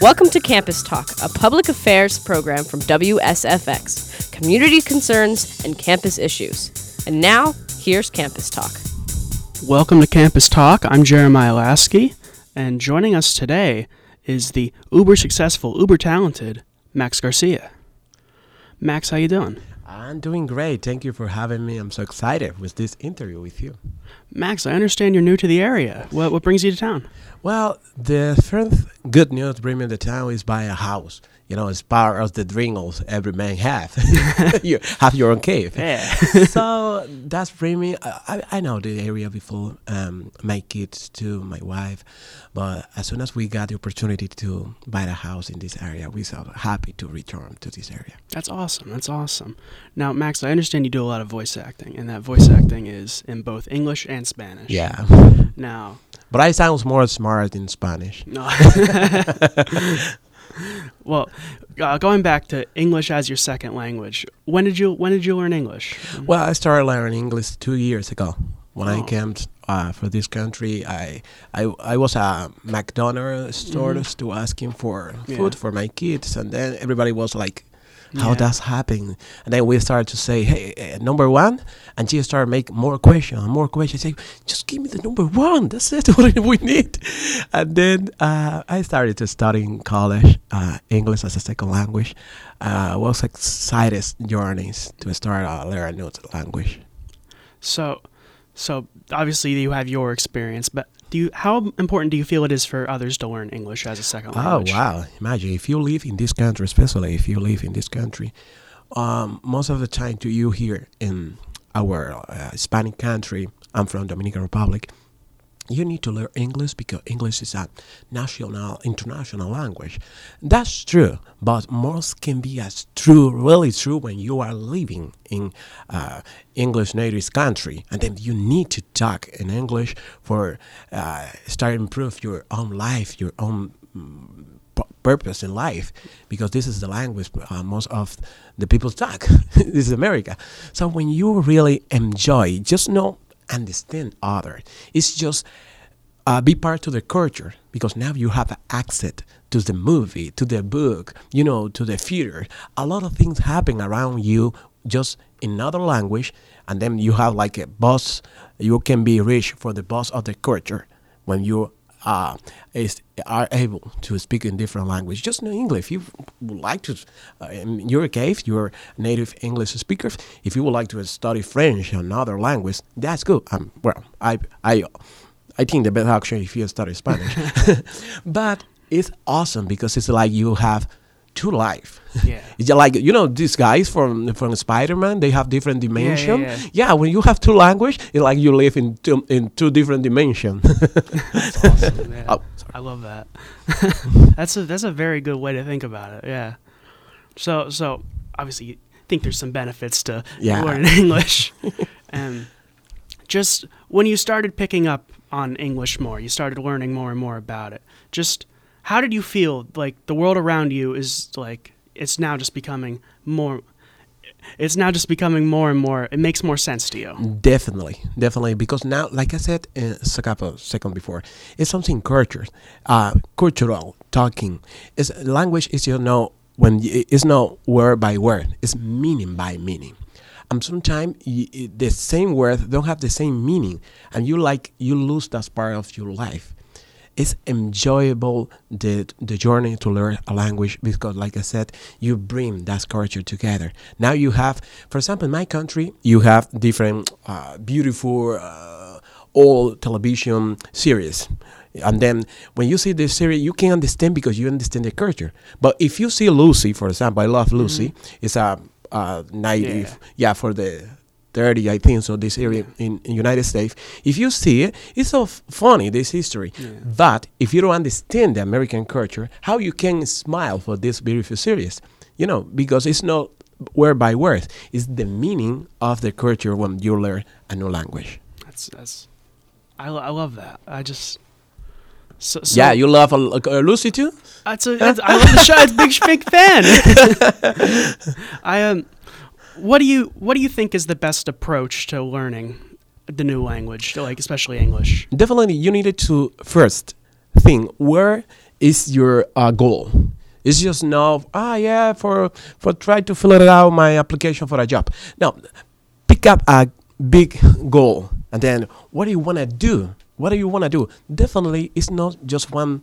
Welcome to Campus Talk, a public affairs program from WSFX, community concerns and campus issues. And now, here's Campus Talk. Welcome to Campus Talk. I'm Jeremiah Lasky, and joining us today is the uber successful, uber talented Max Garcia. Max, how you doing? I'm doing great. Thank you for having me. I'm so excited with this interview with you. Max, I understand you're new to the area. What what brings you to town? Well, the first good news bringing me to town is buy a house. You know, it's part of the dreams every man have. you have your own cave. Yeah. so that's bring me. I, I know the area before um, my kids to my wife, but as soon as we got the opportunity to buy a house in this area, we so happy to return to this area. That's awesome. That's awesome. Now, Max, I understand you do a lot of voice acting, and that voice acting is in both English and Spanish. Yeah. Now, But I sound more smart in Spanish. no. well, uh, going back to English as your second language, when did you when did you learn English? Well, I started learning English two years ago. When I Oh. came t- uh, for this country, I I, I was a McDonald's stores to asking for Yeah. food for my kids, and then everybody was like, "How Yeah. that's happening?" And then we started to say, "Hey, uh, number one," and she started make more questions, more questions. Say, "Just give me the number one. That's it. What we need." And then uh, I started to study in college uh, English as a second language. Uh, was excited journeys to start uh, learn a new language. So, so obviously you have your experience, but do you how important do you feel it is for others to learn English as a second language? Oh wow! Imagine if you live in this country, especially if you live in this country, um, most of the time, to you here in our uh, Hispanic country, I'm from Dominican Republic. You need to learn English because English is a national, international language. That's true, but most can be as true, really true, when you are living in uh, English native country, and then you need to talk in English for uh, start improve your own life, your own pu- purpose in life because this is the language uh, most of the people talk. This is america. So when you really enjoy just not understand other. It's just uh, be part of the culture because now you have access to the movie to the book you know to the theater. A lot of things happen around you just in another language and then you have like a boss you can be rich for the boss of the culture when you uh, is, are able to speak in different language. Just know English. If you would like to, uh, in your case, you're native English speaker. If you would like to study French another language, that's good. Um, well, I, I, I think the best option if you study Spanish. but it's awesome because it's like you have two life. Yeah. It's like you know these guys from from Spider Man. They have different dimension. yeah. yeah, when you have two language, it's like you live in two, in two different dimensions. That's awesome. Yeah. Oh, I love that. that's a that's a very good way to think about it. Yeah. So so obviously you think there's some benefits to Yeah. learning English, and just when you started picking up on English more, you started learning more and more about it. Just how did you feel? Like the world around you is like it's now just becoming more. It's now just becoming more and more. It makes more sense to you. Definitely, definitely, because now, like I said uh, a couple second before, it's something culture, uh, cultural talking. It's language is you know when y- it's not word by word, it's meaning by meaning. And sometimes the same word don't have the same meaning, and you like you lose that part of your life. It's enjoyable the the journey to learn a language because, like I said, you bring that culture together. Now you have, for example, in my country, you have different uh, beautiful uh, old television series. And then when you see this series, you can understand because you understand the culture. But if you see Lucy, for example, I love Lucy. It's a, uh native, yeah. for the 30, I think, so this area in, in United States. If you see it, it's so funny, this history. But if you don't understand the American culture, how you can smile for this beautiful series? You know, because it's not word by word. It's the meaning of the culture when you learn a new language. That's that's. I, lo- I love that. I just. So, so yeah, you love uh, uh, Lucy too? That's a, that's, I love the show. It's big, big fan. I um, what do you what do you think is the best approach to learning the new language, like especially English? Definitely, you needed to first think where is your uh, goal? It's just now, ah, yeah, for for try to fill it out my application for a job. Now, pick up a big goal, and then what do you want to do? What do you want to do? Definitely, it's not just one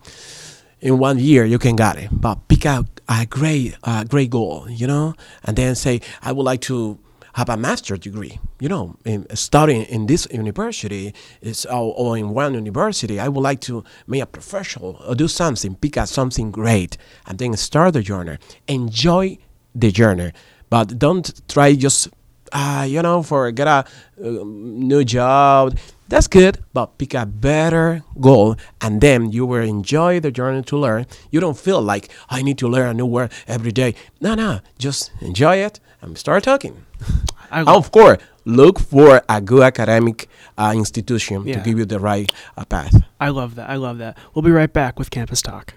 in one year you can get it, but pick out a great, uh, great goal, you know, and then say, I would like to have a master's degree, you know, in studying in this university is or, in one university. I would like to make a professional or do something, pick out something great, and then start the journey. Enjoy the journey, but don't try just, uh, you know, for get a uh, new job. That's good, but pick a better goal, and then you will enjoy the journey to learn. You don't feel like I need to learn a new word every day. No, no, just enjoy it and start talking. I of course, look for a good academic uh, institution Yeah. to give you the right uh, path. I love that. I love that. We'll be right back with Campus Talk.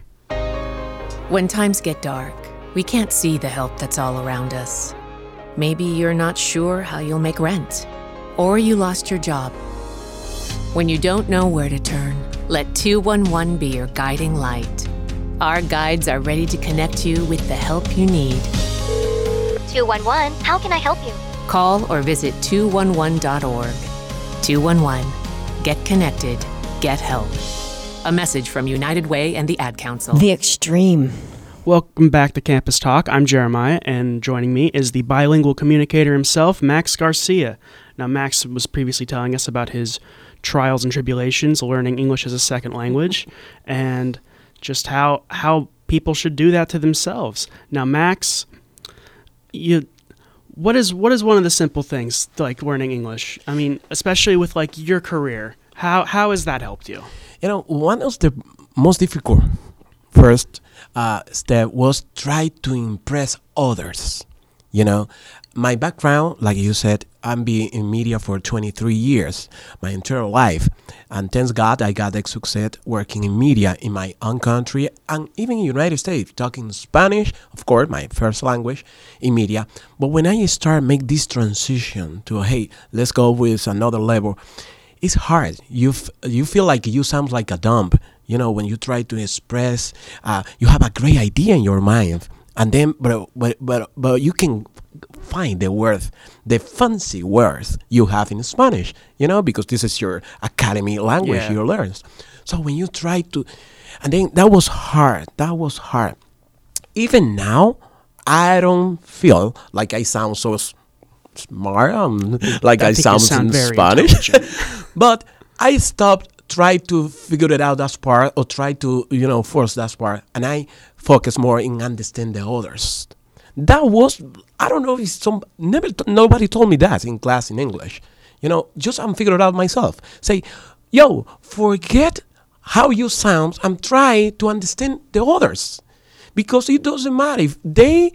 When times get dark, we can't see the help that's all around us. Maybe you're not sure how you'll make rent, or you lost your job. When you don't know where to turn, let 211 be your guiding light. Our guides are ready to connect you with the help you need. 211, how can I help you? Call or visit 211.org. 211. Get connected. Get help. A message from United Way and the Ad Council. The extreme. Welcome back to Campus Talk. I'm Jeremiah, and joining me is the bilingual communicator himself, Max Garcia. Now, Max was previously telling us about his trials and tribulations learning English as a second language, and just how how people should do that to themselves. Now, Max, you what is what is one of the simple things like learning English? I mean, especially with like your career. How how has that helped you? You know, one of the most difficult first uh, step was try to impress others. You know, my background, like you said, I'm been in media for 23 years, my entire life, and thanks God I got the success working in media in my own country and even in United States, talking Spanish, of course, my first language in media. But when I start make this transition to hey, let's go with another level, it's hard. You you feel like you sound like a dump. You know when you try to express, uh, you have a great idea in your mind, and then but but but but you can find the word, the fancy words you have in Spanish. You know because this is your academy language Yeah. you learn. So when you try to, and then that was hard. That was hard. Even now, I don't feel like I sound so smart. Um, like I, sound, sound in Spanish. but I stopped try to figure it out that part or try to you know force that part and I focus more in understand the others. That was I don't know if some never nobody told me that in class in English. You know, just I'm figuring it out myself. Say, yo, forget how you sound and try to understand the others because it doesn't matter if they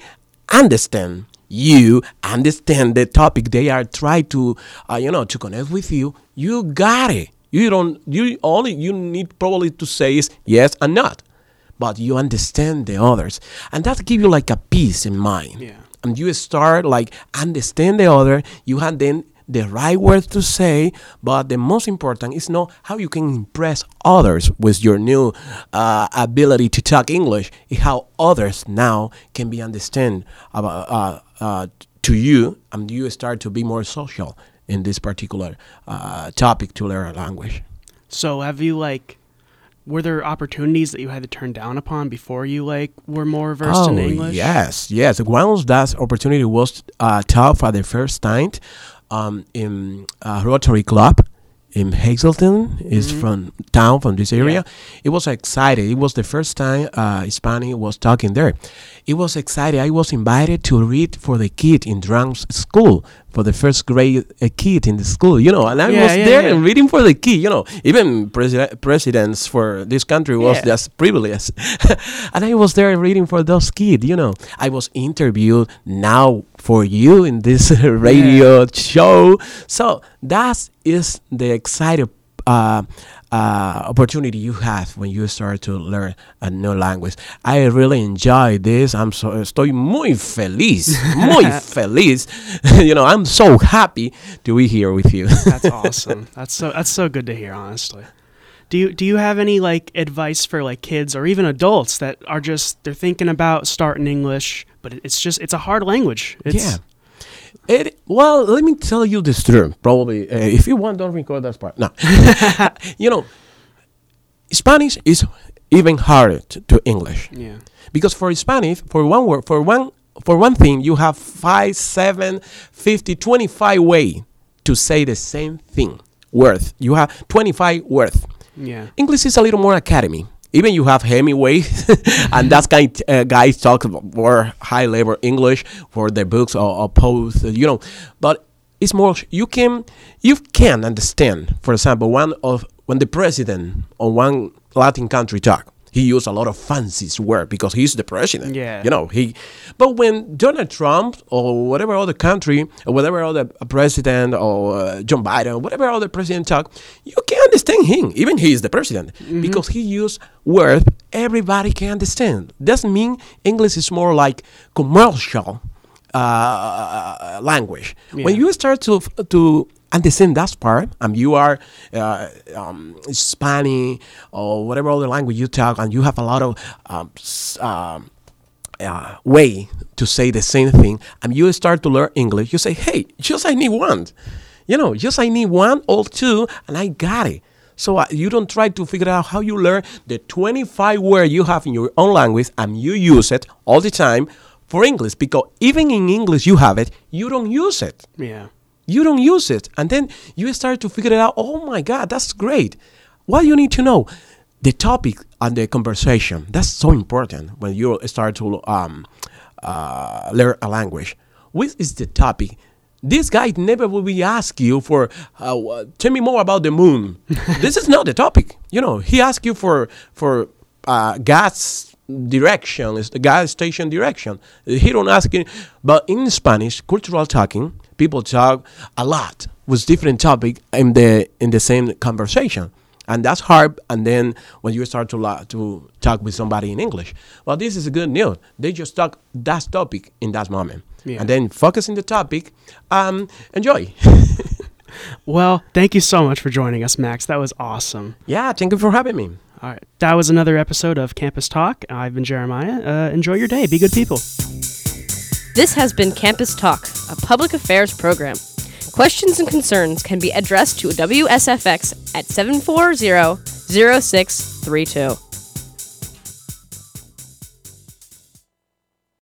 understand you understand the topic they are trying to uh, you know to connect with you you got it you don't you only you need probably to say is yes and not. But you understand the others. And that give you like a peace in mind. Yeah. and you start like understand the other. You have then the right words to say. But the most important is know how you can impress others with your new uh, ability to talk english. Is how others now can be understand about uh, uh, to you. And you start to be more social in this particular uh, topic to learn a language So have you like were there opportunities that you had to turn down upon before you like were more versed in English? Oh, Yes, yes. Once that opportunity was uh, taught for the first time um, in uh, Rotary Club in Hazleton, is from town from this area. It was excited. It was the first time uh, Hispanic was talking there. It was excited. I was invited to read for the kid in drums school for the first grade uh, kid in the school. You know, and I Yeah, was yeah, there yeah. and reading for the kid. You know, even president presidents for this country was just privilege. and I was there reading for those kids, you know. I was interviewed now for you in this radio show. So that is the exciting uh, uh, opportunity you have when you start to learn a new language. I really enjoy this. I'm so estoy muy feliz, muy feliz. you know, I'm so happy to be here with you. That's awesome. That's so that's so good to hear, honestly. Do you do you have any like advice for like kids or even adults that are just they're thinking about starting English, but it's just it's a hard language. It's, yeah. It, well, let me tell you this truth. Probably, uh, if you want, don't record that part. No, you know, Spanish is even harder to, to English Yeah. because for Spanish, for one word, for one for one thing, you have five, seven, 50, 25 way to say the same thing. Worth. You have 25 worth. Yeah. English is a little more academy. Even you have Hemingway, and that's kind uh, guys talk more high level English for their books or, or posts, you know. But it's more you can you can understand. For example, one of when the president of one Latin country talk, he used a lot of fancy word because he's the president. Yeah. you know he. But when Donald Trump or whatever other country or whatever other president or uh, John Biden, whatever other president talk, you can understand him. Even he is the president because he used words everybody can understand. Doesn't mean English is more like commercial uh, language. When you start to to understand that part, and you are uh, um, Spanish or whatever other language you talk, and you have a lot of um, um, uh, way to say the same thing, and you start to learn English, you say, "Hey, just I need one," you know, just I need one or two, and I got it. So uh, you don't try to figure out how you learn the 25 word you have in your own language, and you use it all the time for English because even in English you have it, you don't use it Yeah. You don't use it. And then you start to figure it out oh my god that's great. What you need to know the topic and the conversation that's so important when you start to um, uh, learn a language. What is the topic? This guy never will be ask you for uh, tell me more about the moon. This is not the topic. You know he asked you for for uh, gas direction is the gas station direction. He don't ask you but in spanish cultural talking people talk a lot with different topic in the in the same conversation and that's hard and then when you start to to talk with somebody in english well this is a good news they just talk that topic in that moment Yeah. and then focus in the topic um enjoy Well, thank you so much for joining us, Max. That was awesome. yeah thank you for having me All right. That was another episode of Campus Talk. I've been Jeremiah. Uh, enjoy your day. Be good people. This has been Campus Talk, a public affairs program. Questions and concerns can be addressed to WSFX at 740 0632.